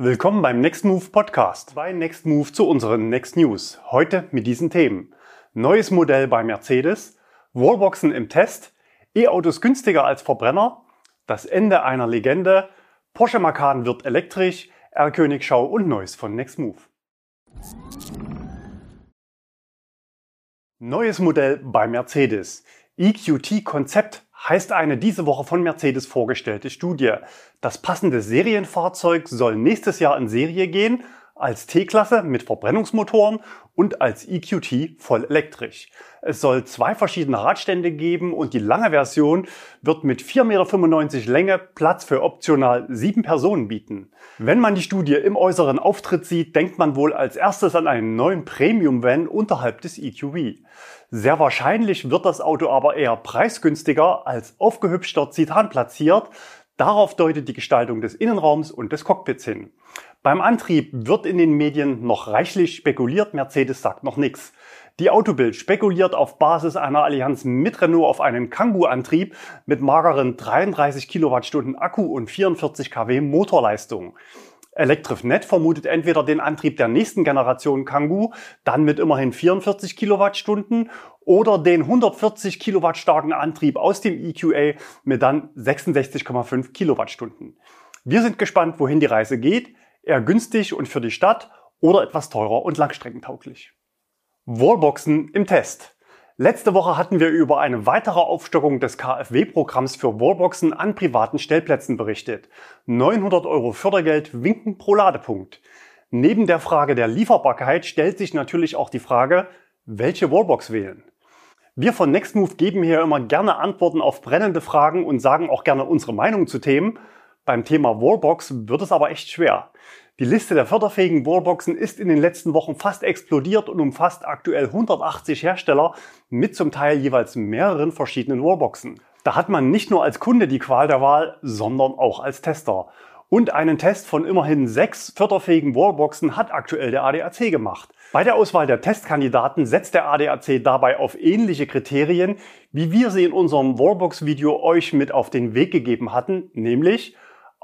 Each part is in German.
Willkommen beim Next Move Podcast. Bei Next Move zu unseren Next News. Heute mit diesen Themen. Neues Modell bei Mercedes, Wallboxen im Test, E-Autos günstiger als Verbrenner, das Ende einer Legende, Porsche Macan wird elektrisch, R-Königschau und Neues von Next Move. Neues Modell bei Mercedes. EQT Konzept heißt eine diese Woche von Mercedes vorgestellte Studie. Das passende Serienfahrzeug soll nächstes Jahr in Serie gehen, als T-Klasse mit Verbrennungsmotoren und als EQT voll elektrisch. Es soll zwei verschiedene Radstände geben und die lange Version wird mit 4,95 Meter Länge Platz für optional sieben Personen bieten. Wenn man die Studie im äußeren Auftritt sieht, denkt man wohl als erstes an einen neuen Premium-Van unterhalb des EQV. Sehr wahrscheinlich wird das Auto aber eher preisgünstiger als aufgehübschter Citan platziert. Darauf deutet die Gestaltung des Innenraums und des Cockpits hin. Beim Antrieb wird in den Medien noch reichlich spekuliert, Mercedes sagt noch nichts. Die Autobild spekuliert auf Basis einer Allianz mit Renault auf einen Kangoo-Antrieb mit mageren 33 Kilowattstunden Akku und 44 kW Motorleistung. ElectrifNet vermutet entweder den Antrieb der nächsten Generation Kangoo, dann mit immerhin 44 Kilowattstunden, oder den 140 Kilowatt starken Antrieb aus dem EQA mit dann 66,5 Kilowattstunden. Wir sind gespannt, wohin die Reise geht. Eher günstig und für die Stadt oder etwas teurer und langstreckentauglich. Wallboxen im Test. Letzte Woche hatten wir über eine weitere Aufstockung des KfW-Programms für Wallboxen an privaten Stellplätzen berichtet. 900 Euro Fördergeld winken pro Ladepunkt. Neben der Frage der Lieferbarkeit stellt sich natürlich auch die Frage, welche Wallbox wählen. Wir von Nextmove geben hier immer gerne Antworten auf brennende Fragen und sagen auch gerne unsere Meinung zu Themen. Beim Thema Wallbox wird es aber echt schwer. Die Liste der förderfähigen Wallboxen ist in den letzten Wochen fast explodiert und umfasst aktuell 180 Hersteller mit zum Teil jeweils mehreren verschiedenen Wallboxen. Da hat man nicht nur als Kunde die Qual der Wahl, sondern auch als Tester. Und einen Test von immerhin sechs förderfähigen Wallboxen hat aktuell der ADAC gemacht. Bei der Auswahl der Testkandidaten setzt der ADAC dabei auf ähnliche Kriterien, wie wir sie in unserem Wallbox-Video euch mit auf den Weg gegeben hatten, nämlich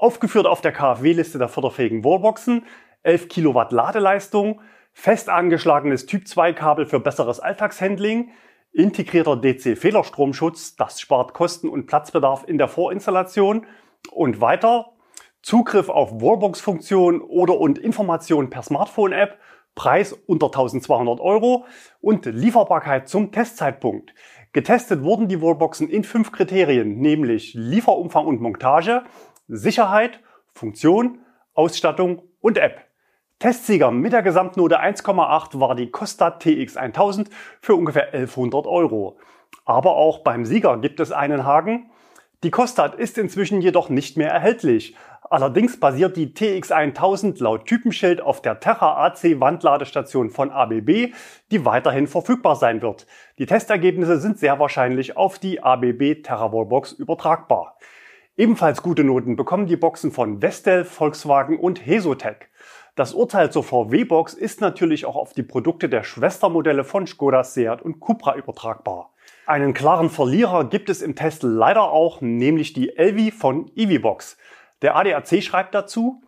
Aufgeführt auf der KfW-Liste der förderfähigen Wallboxen, 11 Kilowatt Ladeleistung, fest angeschlagenes Typ-2-Kabel für besseres Alltagshandling, integrierter DC-Fehlerstromschutz, das spart Kosten und Platzbedarf in der Vorinstallation. Und weiter. Zugriff auf Wallbox-Funktionen oder und Informationen per Smartphone-App, Preis unter 1200 Euro. Und Lieferbarkeit zum Testzeitpunkt. Getestet wurden die Wallboxen in fünf Kriterien, nämlich Lieferumfang und Montage, Sicherheit, Funktion, Ausstattung und App. Testsieger mit der Gesamtnote 1,8 war die Costa TX1000 für ungefähr 1100 Euro. Aber auch beim Sieger gibt es einen Haken. Die Costa ist inzwischen jedoch nicht mehr erhältlich. Allerdings basiert die TX1000 laut Typenschild auf der Terra AC Wandladestation von ABB, die weiterhin verfügbar sein wird. Die Testergebnisse sind sehr wahrscheinlich auf die ABB Terra Wallbox übertragbar. Ebenfalls gute Noten bekommen die Boxen von Vestel, Volkswagen und Hesotec. Das Urteil zur VW-Box ist natürlich auch auf die Produkte der Schwestermodelle von Skoda, Seat und Cupra übertragbar. Einen klaren Verlierer gibt es im Test leider auch, nämlich die Elvi von EVBox. Der ADAC schreibt dazu,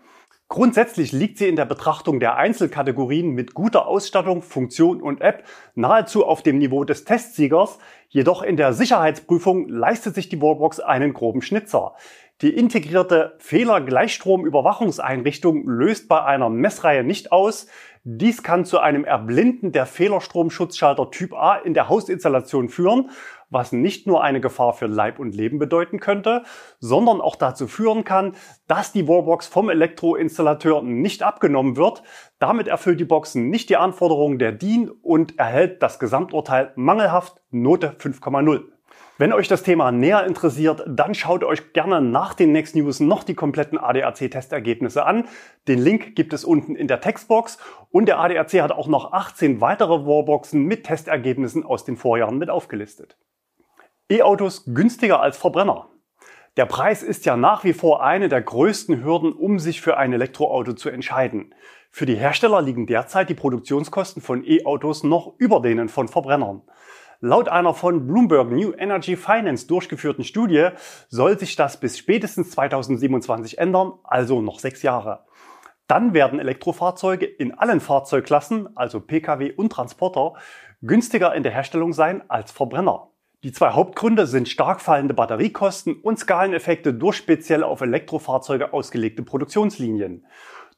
Grundsätzlich liegt sie in der Betrachtung der Einzelkategorien mit guter Ausstattung, Funktion und App nahezu auf dem Niveau des Testsiegers, jedoch in der Sicherheitsprüfung leistet sich die Wallbox einen groben Schnitzer. Die integrierte Fehlergleichstromüberwachungseinrichtung löst bei einer Messreihe nicht aus. Dies kann zu einem Erblinden der Fehlerstromschutzschalter Typ A in der Hausinstallation führen was nicht nur eine Gefahr für Leib und Leben bedeuten könnte, sondern auch dazu führen kann, dass die Wallbox vom Elektroinstallateur nicht abgenommen wird. Damit erfüllt die Box nicht die Anforderungen der DIN und erhält das Gesamturteil mangelhaft Note 5,0. Wenn euch das Thema näher interessiert, dann schaut euch gerne nach den Next News noch die kompletten ADAC-Testergebnisse an. Den Link gibt es unten in der Textbox und der ADAC hat auch noch 18 weitere Wallboxen mit Testergebnissen aus den Vorjahren mit aufgelistet. E-Autos günstiger als Verbrenner. Der Preis ist ja nach wie vor eine der größten Hürden, um sich für ein Elektroauto zu entscheiden. Für die Hersteller liegen derzeit die Produktionskosten von E-Autos noch über denen von Verbrennern. Laut einer von Bloomberg New Energy Finance durchgeführten Studie soll sich das bis spätestens 2027 ändern, also noch sechs Jahre. Dann werden Elektrofahrzeuge in allen Fahrzeugklassen, also Pkw und Transporter, günstiger in der Herstellung sein als Verbrenner. Die zwei Hauptgründe sind stark fallende Batteriekosten und Skaleneffekte durch speziell auf Elektrofahrzeuge ausgelegte Produktionslinien.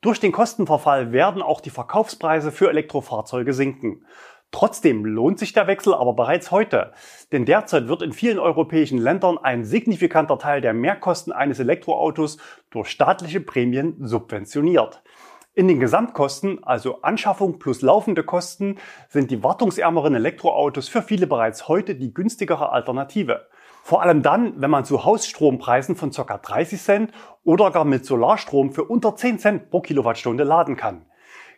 Durch den Kostenverfall werden auch die Verkaufspreise für Elektrofahrzeuge sinken. Trotzdem lohnt sich der Wechsel aber bereits heute, denn derzeit wird in vielen europäischen Ländern ein signifikanter Teil der Mehrkosten eines Elektroautos durch staatliche Prämien subventioniert. In den Gesamtkosten, also Anschaffung plus laufende Kosten, sind die wartungsärmeren Elektroautos für viele bereits heute die günstigere Alternative. Vor allem dann, wenn man zu Hausstrompreisen von ca. 30 Cent oder gar mit Solarstrom für unter 10 Cent pro Kilowattstunde laden kann.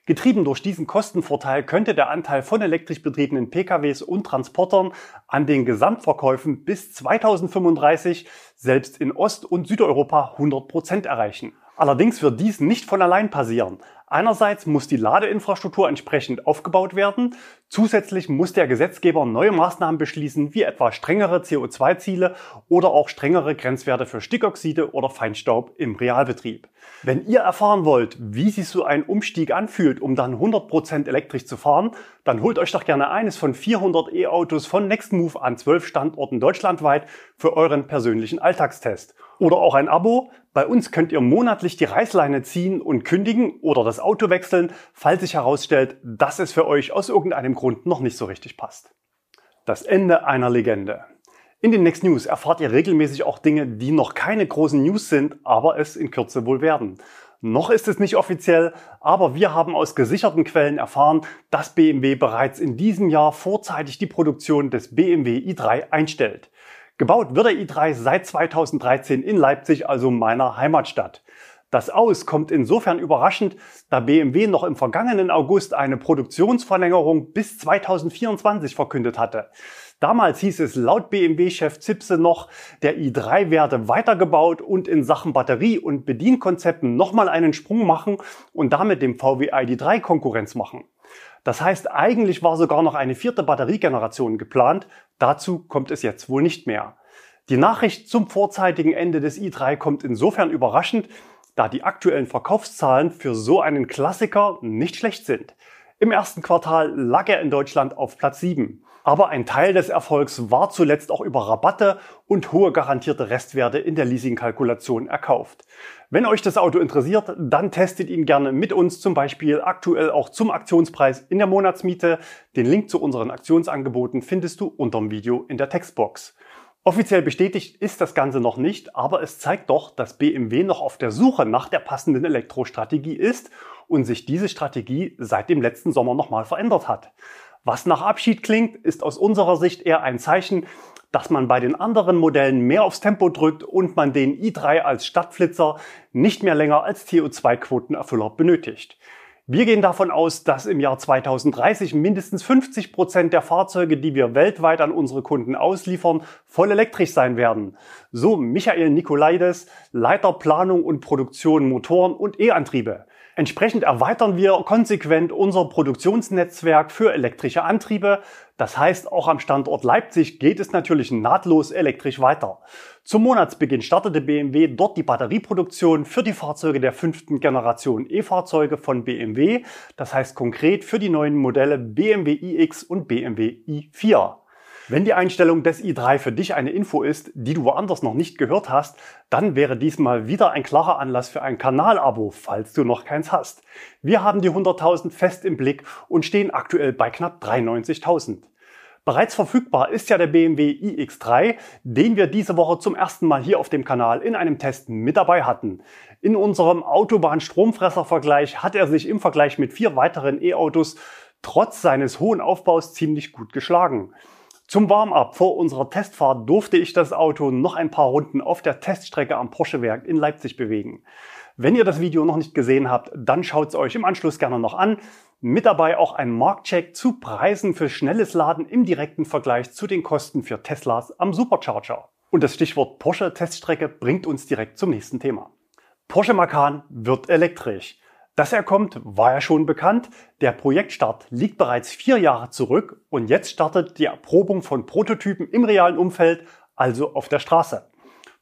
Getrieben durch diesen Kostenvorteil könnte der Anteil von elektrisch betriebenen PKWs und Transportern an den Gesamtverkäufen bis 2035 selbst in Ost- und Südeuropa 100 Prozent erreichen. Allerdings wird dies nicht von allein passieren. Einerseits muss die Ladeinfrastruktur entsprechend aufgebaut werden. Zusätzlich muss der Gesetzgeber neue Maßnahmen beschließen, wie etwa strengere CO2-Ziele oder auch strengere Grenzwerte für Stickoxide oder Feinstaub im Realbetrieb. Wenn ihr erfahren wollt, wie sich so ein Umstieg anfühlt, um dann 100% elektrisch zu fahren, dann holt euch doch gerne eines von 400 E-Autos von Nextmove an 12 Standorten deutschlandweit für euren persönlichen Alltagstest. Oder auch ein Abo. Bei uns könnt ihr monatlich die Reißleine ziehen und kündigen oder das Auto wechseln, falls sich herausstellt, dass es für euch aus irgendeinem Grund noch nicht so richtig passt. Das Ende einer Legende. In den Next News erfahrt ihr regelmäßig auch Dinge, die noch keine großen News sind, aber es in Kürze wohl werden. Noch ist es nicht offiziell, aber wir haben aus gesicherten Quellen erfahren, dass BMW bereits in diesem Jahr vorzeitig die Produktion des BMW i3 einstellt. Gebaut wird der i3 seit 2013 in Leipzig, also meiner Heimatstadt. Das Aus kommt insofern überraschend, da BMW noch im vergangenen August eine Produktionsverlängerung bis 2024 verkündet hatte. Damals hieß es laut BMW-Chef Zipse noch, der i3 werde weitergebaut und in Sachen Batterie- und Bedienkonzepten nochmal einen Sprung machen und damit dem VW ID3 Konkurrenz machen. Das heißt, eigentlich war sogar noch eine vierte Batteriegeneration geplant. Dazu kommt es jetzt wohl nicht mehr. Die Nachricht zum vorzeitigen Ende des i3 kommt insofern überraschend, da die aktuellen Verkaufszahlen für so einen Klassiker nicht schlecht sind. Im ersten Quartal lag er in Deutschland auf Platz 7. Aber ein Teil des Erfolgs war zuletzt auch über Rabatte und hohe garantierte Restwerte in der Leasingkalkulation erkauft. Wenn euch das Auto interessiert, dann testet ihn gerne mit uns, zum Beispiel aktuell auch zum Aktionspreis in der Monatsmiete. Den Link zu unseren Aktionsangeboten findest du unterm Video in der Textbox. Offiziell bestätigt ist das Ganze noch nicht, aber es zeigt doch, dass BMW noch auf der Suche nach der passenden Elektrostrategie ist und sich diese Strategie seit dem letzten Sommer nochmal verändert hat. Was nach Abschied klingt, ist aus unserer Sicht eher ein Zeichen, dass man bei den anderen Modellen mehr aufs Tempo drückt und man den i3 als Stadtflitzer nicht mehr länger als CO2-Quotenerfüller benötigt. Wir gehen davon aus, dass im Jahr 2030 mindestens 50 Prozent der Fahrzeuge, die wir weltweit an unsere Kunden ausliefern, voll elektrisch sein werden. So Michael Nikolaides, Leiter Planung und Produktion Motoren und E-Antriebe. Entsprechend erweitern wir konsequent unser Produktionsnetzwerk für elektrische Antriebe. Das heißt, auch am Standort Leipzig geht es natürlich nahtlos elektrisch weiter. Zum Monatsbeginn startete BMW dort die Batterieproduktion für die Fahrzeuge der fünften Generation E-Fahrzeuge von BMW. Das heißt konkret für die neuen Modelle BMW iX und BMW i4. Wenn die Einstellung des i3 für dich eine Info ist, die du woanders noch nicht gehört hast, dann wäre diesmal wieder ein klarer Anlass für ein Kanalabo, falls du noch keins hast. Wir haben die 100.000 fest im Blick und stehen aktuell bei knapp 93.000. Bereits verfügbar ist ja der BMW iX3, den wir diese Woche zum ersten Mal hier auf dem Kanal in einem Test mit dabei hatten. In unserem Autobahn-Stromfresser-Vergleich hat er sich im Vergleich mit vier weiteren E-Autos trotz seines hohen Aufbaus ziemlich gut geschlagen. Zum Warm-up vor unserer Testfahrt durfte ich das Auto noch ein paar Runden auf der Teststrecke am Porsche-Werk in Leipzig bewegen. Wenn ihr das Video noch nicht gesehen habt, dann schaut es euch im Anschluss gerne noch an. Mit dabei auch ein Marktcheck zu Preisen für schnelles Laden im direkten Vergleich zu den Kosten für Teslas am Supercharger. Und das Stichwort Porsche Teststrecke bringt uns direkt zum nächsten Thema. Porsche Macan wird elektrisch. Dass er kommt, war ja schon bekannt. Der Projektstart liegt bereits vier Jahre zurück und jetzt startet die Erprobung von Prototypen im realen Umfeld, also auf der Straße.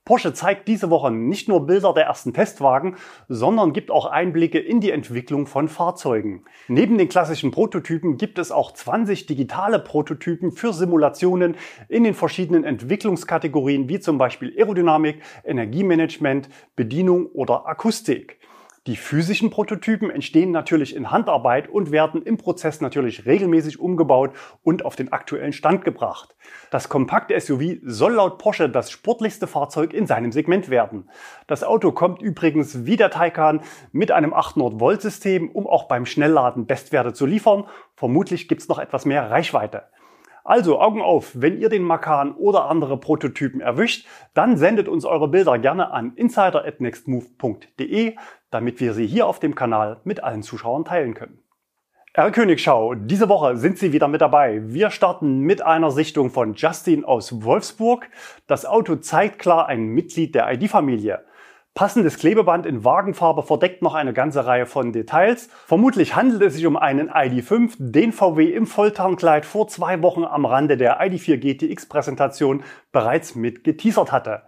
Porsche zeigt diese Woche nicht nur Bilder der ersten Testwagen, sondern gibt auch Einblicke in die Entwicklung von Fahrzeugen. Neben den klassischen Prototypen gibt es auch 20 digitale Prototypen für Simulationen in den verschiedenen Entwicklungskategorien wie zum Beispiel Aerodynamik, Energiemanagement, Bedienung oder Akustik. Die physischen Prototypen entstehen natürlich in Handarbeit und werden im Prozess natürlich regelmäßig umgebaut und auf den aktuellen Stand gebracht. Das kompakte SUV soll laut Porsche das sportlichste Fahrzeug in seinem Segment werden. Das Auto kommt übrigens wie der Taycan mit einem 800 Volt System, um auch beim Schnellladen Bestwerte zu liefern. Vermutlich gibt es noch etwas mehr Reichweite. Also Augen auf, wenn ihr den Makan oder andere Prototypen erwischt, dann sendet uns eure Bilder gerne an insider@nextmove.de, damit wir sie hier auf dem Kanal mit allen Zuschauern teilen können. R Königschau, diese Woche sind Sie wieder mit dabei. Wir starten mit einer Sichtung von Justin aus Wolfsburg. Das Auto zeigt klar ein Mitglied der ID-Familie. Passendes Klebeband in Wagenfarbe verdeckt noch eine ganze Reihe von Details. Vermutlich handelt es sich um einen ID5, den VW im Volltarnkleid vor zwei Wochen am Rande der ID4 GTX Präsentation bereits mit geteasert hatte.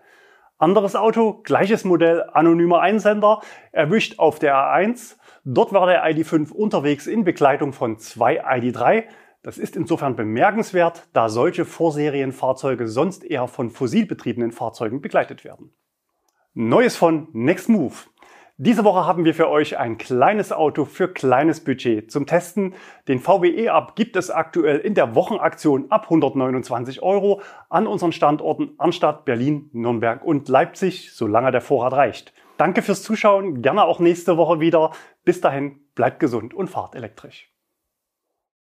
Anderes Auto, gleiches Modell, anonymer Einsender, erwischt auf der A1. Dort war der ID5 unterwegs in Begleitung von zwei ID3. Das ist insofern bemerkenswert, da solche Vorserienfahrzeuge sonst eher von fossilbetriebenen Fahrzeugen begleitet werden. Neues von Next Move. Diese Woche haben wir für euch ein kleines Auto für kleines Budget zum Testen. Den VW E-Up gibt es aktuell in der Wochenaktion ab 129 Euro an unseren Standorten Arnstadt, Berlin, Nürnberg und Leipzig, solange der Vorrat reicht. Danke fürs Zuschauen, gerne auch nächste Woche wieder. Bis dahin, bleibt gesund und fahrt elektrisch.